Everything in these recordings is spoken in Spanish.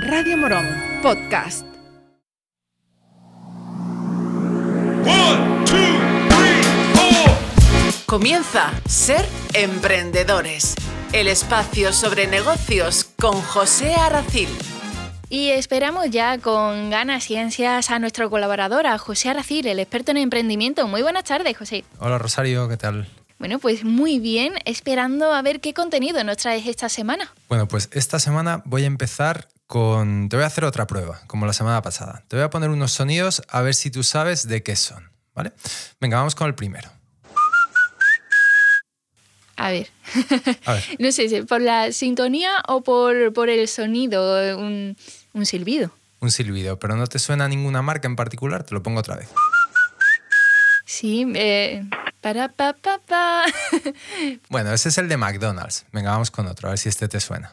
Radio Morón, podcast. Comienza Ser Emprendedores, el espacio sobre negocios con José Aracil. Y esperamos ya con ganas y ansias a nuestro colaborador, a José Aracil, el experto en emprendimiento. Muy buenas tardes, José. Hola Rosario, ¿qué tal? Bueno, pues muy bien, esperando a ver qué contenido nos traes esta semana. Bueno, pues esta semana voy a empezar con... Te voy a hacer otra prueba, como la semana pasada. Te voy a poner unos sonidos a ver si tú sabes de qué son, ¿vale? Venga, vamos con el primero. A ver. no sé, ¿por la sintonía o por, por el sonido? Un, un silbido. Un silbido, pero no te suena ninguna marca en particular, te lo pongo otra vez. Sí, eh, para pa, pa, pa. bueno, ese es el de McDonald's. Venga, vamos con otro, a ver si este te suena.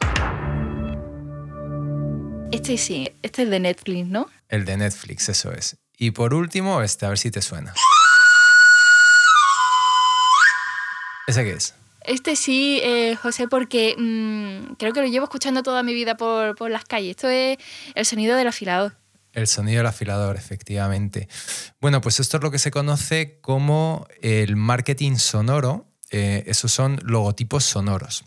Este sí, este es de Netflix, ¿no? El de Netflix, eso es. Y por último, este, a ver si te suena. ¿Ese qué es? Este sí, eh, José, porque mm, creo que lo llevo escuchando toda mi vida por, por, las calles. Esto es el sonido del afilador. El sonido del afilador, efectivamente. Bueno, pues esto es lo que se conoce como el marketing sonoro. Eh, esos son logotipos sonoros.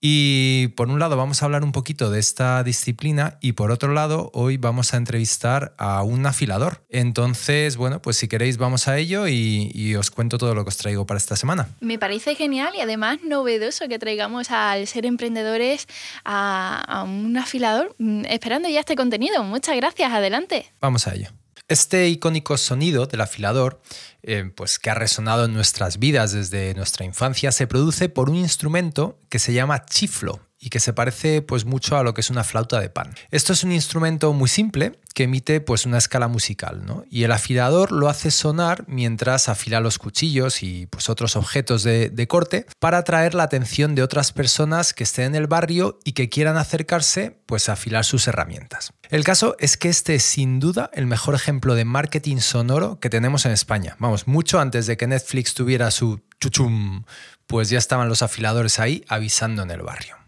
Y por un lado vamos a hablar un poquito de esta disciplina y por otro lado hoy vamos a entrevistar a un afilador. Entonces, bueno, pues si queréis vamos a ello y, os cuento todo lo que os traigo para esta semana. Me parece genial y además novedoso que traigamos al ser emprendedores a, a un afilador mm, esperando ya este contenido. Muchas gracias, adelante. Vamos a ello. Este icónico sonido del afilador, eh, pues que ha resonado en nuestras vidas desde nuestra infancia, se produce por un instrumento que se llama chiflo y que se parece pues mucho a lo que es una flauta de pan. Esto es un instrumento muy simple que emite pues una escala musical, ¿no? Y el afilador lo hace sonar mientras afila los cuchillos y pues otros objetos de, de corte para atraer la atención de otras personas que estén en el barrio y que quieran acercarse pues a afilar sus herramientas. El caso es que este es sin duda el mejor ejemplo de marketing sonoro que tenemos en España. Vamos, mucho antes de que Netflix tuviera su chuchum, pues ya estaban los afiladores ahí avisando en el barrio.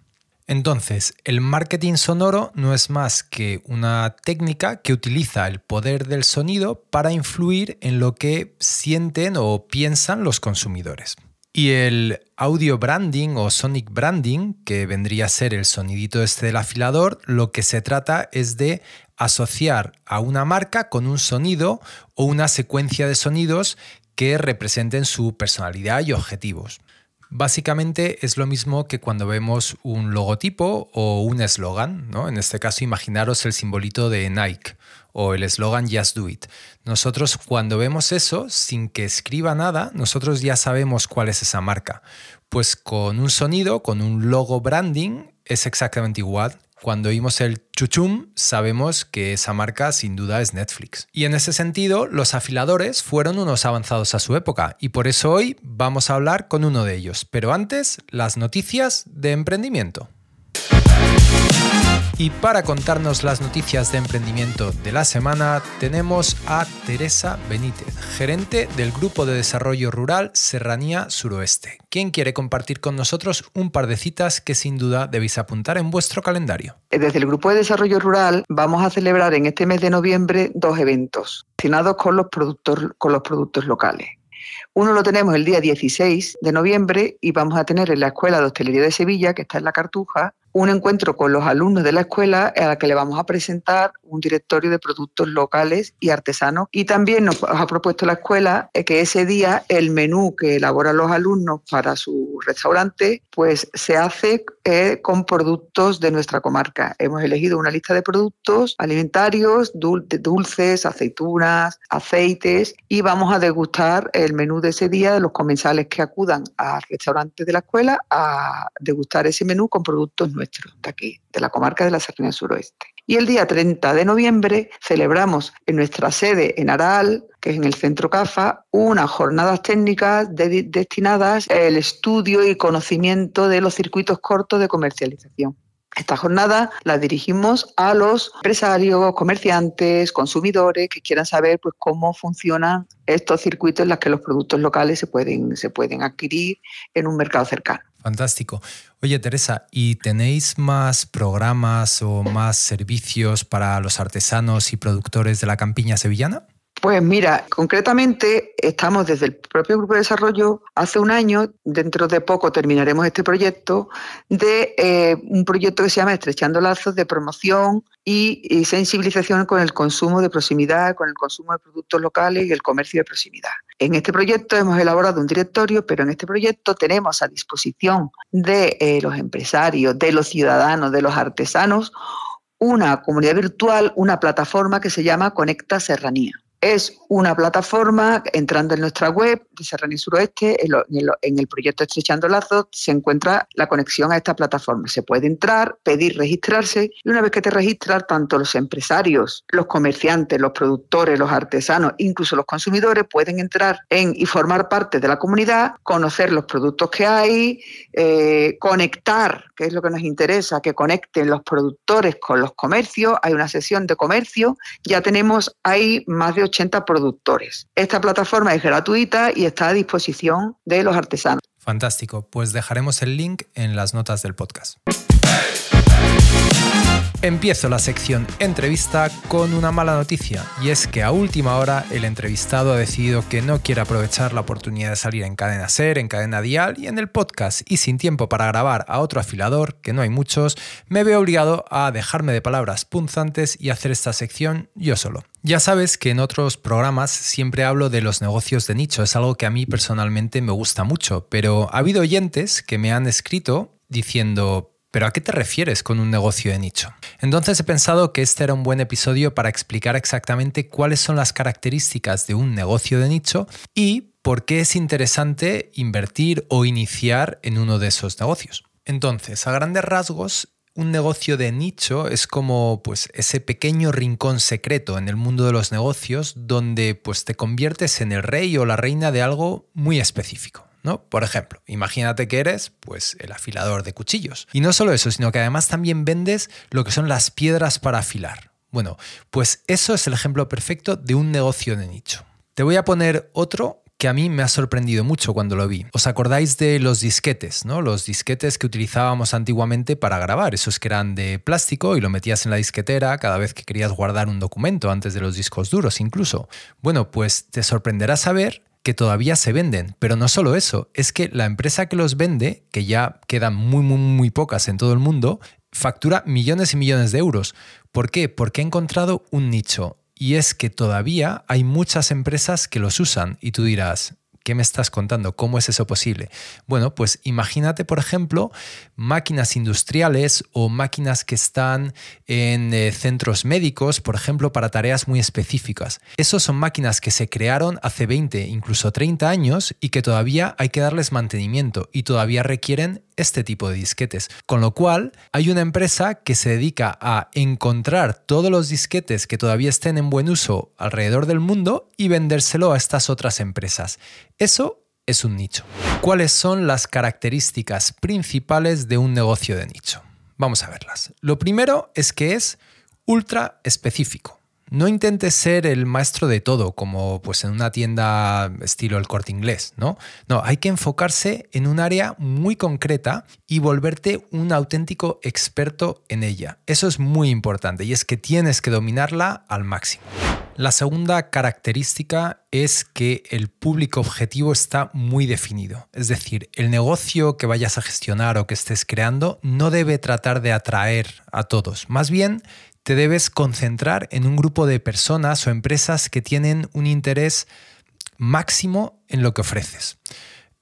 Entonces, el marketing sonoro no es más que una técnica que utiliza el poder del sonido para influir en lo que sienten o piensan los consumidores. Y el audio branding o sonic branding, que vendría a ser el sonidito este del afilador, lo que se trata es de asociar a una marca con un sonido o una secuencia de sonidos que representen su personalidad y objetivos. Básicamente es lo mismo que cuando vemos un logotipo o un eslogan, ¿no? En este caso, imaginaros el simbolito de Nike o el eslogan Just Do It. Nosotros cuando vemos eso, sin que escriba nada, nosotros ya sabemos cuál es esa marca. Pues con un sonido, con un logo branding, es exactamente igual cuando oímos el chuchum, sabemos que esa marca sin duda es Netflix. Y en ese sentido, los afiladores fueron unos avanzados a su época y por eso hoy vamos a hablar con uno de ellos. Pero antes, las noticias de emprendimiento. Y para contarnos las noticias de emprendimiento de la semana tenemos a Teresa Benítez, gerente del Grupo de Desarrollo Rural Serranía Suroeste, quien quiere compartir con nosotros un par de citas que sin duda debéis apuntar en vuestro calendario. Desde el Grupo de Desarrollo Rural vamos a celebrar en este mes de noviembre dos eventos relacionados con los productos, con los productos locales. Uno lo tenemos el día 16 de noviembre y vamos a tener en la Escuela de Hostelería de Sevilla, que está en la Cartuja, un encuentro con los alumnos de la escuela a la que le vamos a presentar un directorio de productos locales y artesanos. Y también nos ha propuesto la escuela eh, que ese día el menú que elaboran los alumnos para su restaurante pues se hace eh, con productos de nuestra comarca. Hemos elegido una lista de productos alimentarios, dulces, aceitunas, aceites y vamos a degustar el menú de ese día de los comensales que acudan al restaurante de la escuela a degustar ese menú con productos nuestros de aquí, de la comarca de la Serranía Suroeste. Y el día 30 de noviembre celebramos en nuestra sede en Aral, que es en el Centro CAFA, unas jornadas técnicas destinadas al estudio y conocimiento de los circuitos cortos de comercialización. Esta jornada la dirigimos a los empresarios, comerciantes, consumidores que quieran saber pues, cómo funcionan estos circuitos en los que los productos locales se pueden, se pueden adquirir en un mercado cercano. Fantástico. Oye, Teresa, ¿y tenéis más programas o más servicios para los artesanos y productores de la campiña sevillana? Pues mira, concretamente estamos desde el propio Grupo de Desarrollo hace un año, dentro de poco terminaremos este proyecto, de eh, un proyecto que se llama Estrechando Lazos de promoción y, sensibilización con el consumo de proximidad, con el consumo de productos locales y el comercio de proximidad. En este proyecto hemos elaborado un directorio, pero en este proyecto tenemos a disposición de eh, los empresarios, de los ciudadanos, de los artesanos, una comunidad virtual, una plataforma que se llama Conecta Serranía. Es una plataforma, entrando en nuestra web de Serranía Suroeste, en, el proyecto Estrechando Lazos, se encuentra la conexión a esta plataforma. Se puede entrar, pedir registrarse y una vez que te registras, tanto los empresarios, los comerciantes, los productores, los artesanos, incluso los consumidores pueden entrar en y formar parte de la comunidad, conocer los productos que hay, eh, conectar, que es lo que nos interesa, que conecten los productores con los comercios. Hay una sesión de comercio, ya tenemos ahí más de 80 productores. Esta plataforma es gratuita y está a disposición de los artesanos. Fantástico, pues dejaremos el link en las notas del podcast. Empiezo la sección entrevista con una mala noticia y es que a última hora el entrevistado ha decidido que no quiere aprovechar la oportunidad de salir en cadena ser, en cadena dial y en el podcast y sin tiempo para grabar a otro afilador, que no hay muchos, me veo obligado a dejarme de palabras punzantes y hacer esta sección yo solo. Ya sabes que en otros programas siempre hablo de los negocios de nicho, es algo que a mí personalmente me gusta mucho, pero ha habido oyentes que me han escrito diciendo, ¿Pero a qué te refieres con un negocio de nicho? Entonces he pensado que este era un buen episodio para explicar exactamente cuáles son las características de un negocio de nicho y por qué es interesante invertir o iniciar en uno de esos negocios. Entonces, a grandes rasgos, un negocio de nicho es como pues ese pequeño rincón secreto en el mundo de los negocios donde pues te conviertes en el rey o la reina de algo muy específico. Por ejemplo, imagínate que eres pues el afilador de cuchillos. Y no solo eso, sino que además también vendes lo que son las piedras para afilar. Bueno, pues eso es el ejemplo perfecto de un negocio de nicho. Te voy a poner otro que a mí me ha sorprendido mucho cuando lo vi. ¿Os acordáis de los disquetes, ¿no? Los disquetes que utilizábamos antiguamente para grabar, esos que eran de plástico y lo metías en la disquetera cada vez que querías guardar un documento antes de los discos duros incluso. Bueno, pues te sorprenderá saber que todavía se venden. Pero no solo eso, es que la empresa que los vende, que ya quedan muy, muy, muy pocas en todo el mundo, factura millones y millones de euros. ¿Por qué? Porque ha encontrado un nicho. Y es que todavía hay muchas empresas que los usan. Y tú dirás, ¿Qué me estás contando? ¿Cómo es eso posible? Bueno, pues imagínate, por ejemplo, máquinas industriales o máquinas que están en eh, centros médicos, por ejemplo, para tareas muy específicas. Esos son máquinas que se crearon hace 20, incluso 30 años y que todavía hay que darles mantenimiento y todavía requieren este tipo de disquetes. Con lo cual, hay una empresa que se dedica a encontrar todos los disquetes que todavía estén en buen uso alrededor del mundo y vendérselo a estas otras empresas. Eso es un nicho. ¿Cuáles son las características principales de un negocio de nicho? Vamos a verlas. Lo primero es que es ultra específico. No intentes ser el maestro de todo, como pues en una tienda estilo el corte inglés, ¿no? No, hay que enfocarse en un área muy concreta y volverte un auténtico experto en ella. Eso es muy importante y es que tienes que dominarla al máximo. La segunda característica es que el público objetivo está muy definido. Es decir, el negocio que vayas a gestionar o que estés creando no debe tratar de atraer a todos. Más bien, te debes concentrar en un grupo de personas o empresas que tienen un interés máximo en lo que ofreces.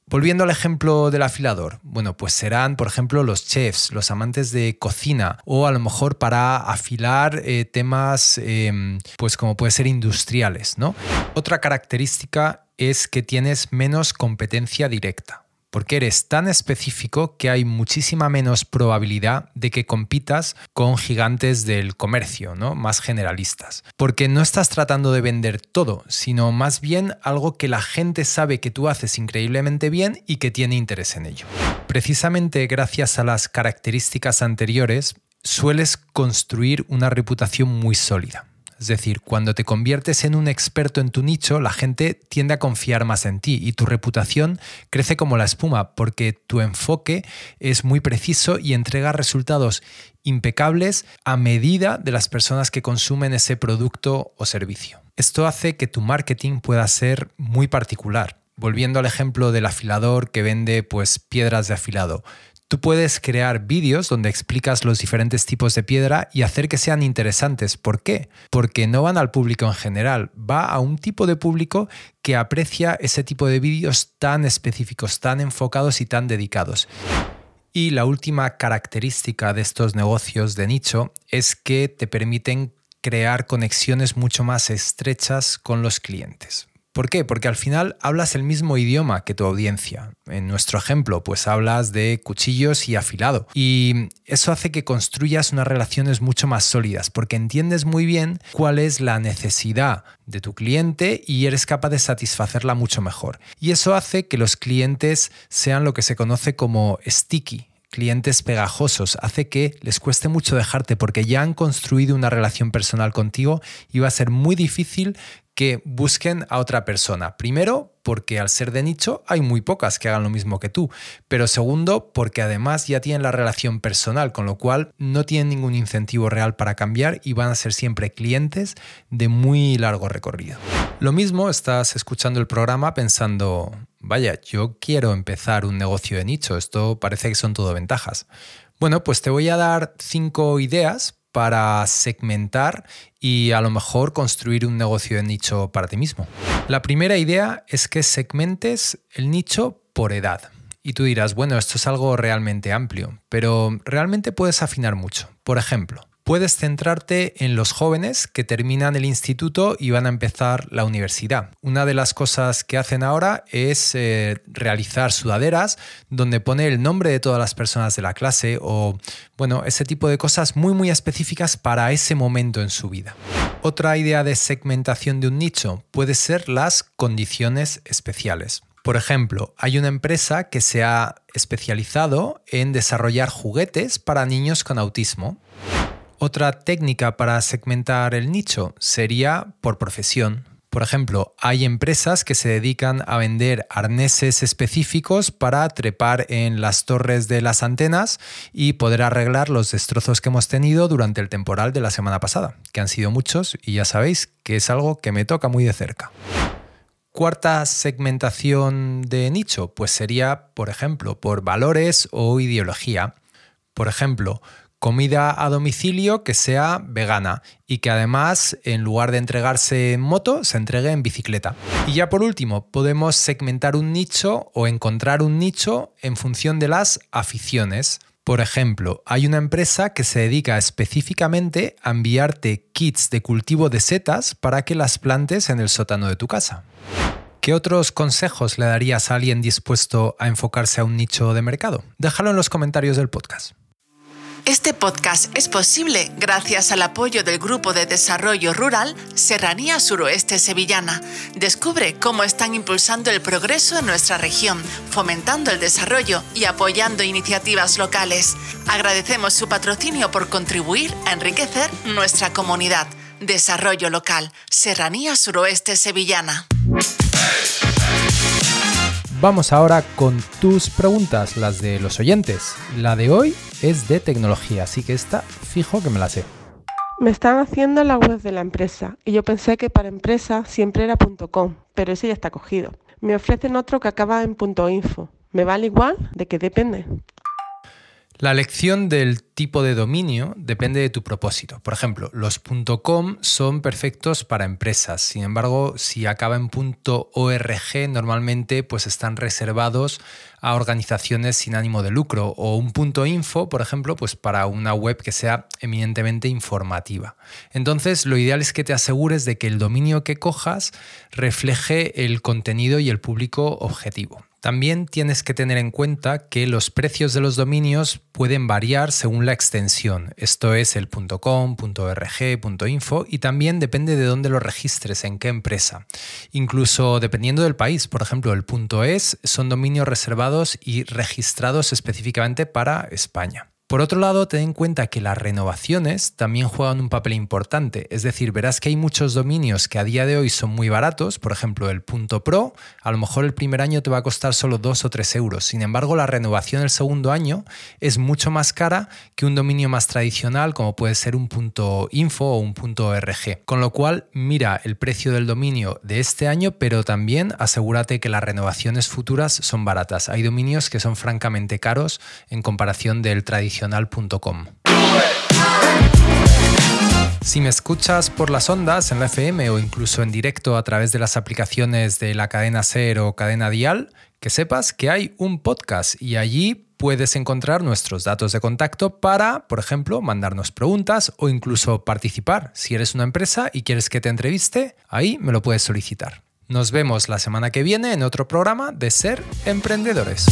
Volviendo al ejemplo del afilador, bueno, pues serán, por ejemplo, los chefs, los amantes de cocina, o a lo mejor para afilar eh, temas, em, pues como puede ser industriales, ¿no? Otra característica es que tienes menos competencia directa porque eres tan específico que hay muchísima menos probabilidad de que compitas con gigantes del comercio, ¿no? Más generalistas. Porque no estás tratando de vender todo, sino más bien algo que la gente sabe que tú haces increíblemente bien y que tiene interés en ello. Precisamente gracias a las características anteriores, sueles construir una reputación muy sólida. Es decir, cuando te conviertes en un experto en tu nicho, la gente tiende a confiar más en ti y tu reputación crece como la espuma porque tu enfoque es muy preciso y entrega resultados impecables a medida de las personas que consumen ese producto o servicio. Esto hace que tu marketing pueda ser muy particular. Volviendo al ejemplo del afilador que vende pues piedras de afilado. Tú puedes crear vídeos donde explicas los diferentes tipos de piedra y hacer que sean interesantes. ¿Por qué? Porque no van al público en general, va a un tipo de público que aprecia ese tipo de vídeos tan específicos, tan enfocados y tan dedicados. Y la última característica de estos negocios de nicho es que te permiten crear conexiones mucho más estrechas con los clientes. ¿Por qué? Porque al final hablas el mismo idioma que tu audiencia. En nuestro ejemplo, pues hablas de cuchillos y afilado. Y eso hace que construyas unas relaciones mucho más sólidas, porque entiendes muy bien cuál es la necesidad de tu cliente y eres capaz de satisfacerla mucho mejor. Y eso hace que los clientes sean lo que se conoce como sticky clientes pegajosos, hace que les cueste mucho dejarte porque ya han construido una relación personal contigo y va a ser muy difícil que busquen a otra persona. Primero, porque al ser de nicho hay muy pocas que hagan lo mismo que tú. Pero segundo, porque además ya tienen la relación personal, con lo cual no tienen ningún incentivo real para cambiar y van a ser siempre clientes de muy largo recorrido. Lo mismo estás escuchando el programa pensando, vaya, yo quiero empezar un negocio de nicho, esto parece que son todo ventajas. Bueno, pues te voy a dar cinco ideas para segmentar y a lo mejor construir un negocio de nicho para ti mismo. La primera idea es que segmentes el nicho por edad. Y tú dirás, bueno, esto es algo realmente amplio, pero realmente puedes afinar mucho. Por ejemplo, puedes centrarte en los jóvenes que terminan el instituto y van a empezar la universidad. Una de las cosas que hacen ahora es eh, realizar sudaderas donde pone el nombre de todas las personas de la clase o, bueno, ese tipo de cosas muy, muy específicas para ese momento en su vida. Otra idea de segmentación de un nicho puede ser las condiciones especiales. Por ejemplo, hay una empresa que se ha especializado en desarrollar juguetes para niños con autismo. Otra técnica para segmentar el nicho sería por profesión. Por ejemplo, hay empresas que se dedican a vender arneses específicos para trepar en las torres de las antenas y poder arreglar los destrozos que hemos tenido durante el temporal de la semana pasada, que han sido muchos y ya sabéis que es algo que me toca muy de cerca. Cuarta segmentación de nicho, pues sería, por ejemplo, por valores o ideología. Por ejemplo, comida a domicilio que sea vegana y que además en lugar de entregarse en moto se entregue en bicicleta. Y ya por último, podemos segmentar un nicho o encontrar un nicho en función de las aficiones. Por ejemplo, hay una empresa que se dedica específicamente a enviarte kits de cultivo de setas para que las plantes en el sótano de tu casa. ¿Qué otros consejos le darías a alguien dispuesto a enfocarse a un nicho de mercado? Déjalo en los comentarios del podcast. Este podcast es posible gracias al apoyo del Grupo de Desarrollo Rural Serranía Suroeste Sevillana. Descubre cómo están impulsando el progreso en nuestra región, fomentando el desarrollo y apoyando iniciativas locales. Agradecemos su patrocinio por contribuir a enriquecer nuestra comunidad. Desarrollo local, Serranía Suroeste Sevillana. Vamos ahora con tus preguntas, las de los oyentes. La de hoy es de tecnología, así que esta fijo que me la sé. Me están haciendo la web de la empresa y yo pensé que para empresa siempre era .com, pero ese ya está cogido. Me ofrecen otro que acaba en .info. ¿Me vale igual? ¿De qué depende? La elección del tipo de dominio depende de tu propósito. Por ejemplo, los .com son perfectos para empresas. Sin embargo, si acaba en .org, normalmente pues están reservados a organizaciones sin ánimo de lucro o un .info, por ejemplo, pues para una web que sea eminentemente informativa. Entonces, lo ideal es que te asegures de que el dominio que cojas refleje el contenido y el público objetivo. También tienes que tener en cuenta que los precios de los dominios pueden variar según la extensión. Esto es el .com, .org, .info y también depende de dónde lo registres, en qué empresa. Incluso dependiendo del país, por ejemplo, el .es son dominios reservados y registrados específicamente para España. Por otro lado, ten en cuenta que las renovaciones también juegan un papel importante, es decir, verás que hay muchos dominios que a día de hoy son muy baratos, por ejemplo el punto .pro, a lo mejor el primer año te va a costar solo 2 o 3 euros, sin embargo la renovación el segundo año es mucho más cara que un dominio más tradicional como puede ser un punto .info o un punto .org, con lo cual mira el precio del dominio de este año, pero también asegúrate que las renovaciones futuras son baratas. Hay dominios que son francamente caros en comparación del tradicional si me escuchas por las ondas en la FM o incluso en directo a través de las aplicaciones de la cadena SER o cadena Dial, que sepas que hay un podcast y allí puedes encontrar nuestros datos de contacto para, por ejemplo, mandarnos preguntas o incluso participar. Si eres una empresa y quieres que te entreviste, ahí me lo puedes solicitar. Nos vemos la semana que viene en otro programa de Ser Emprendedores.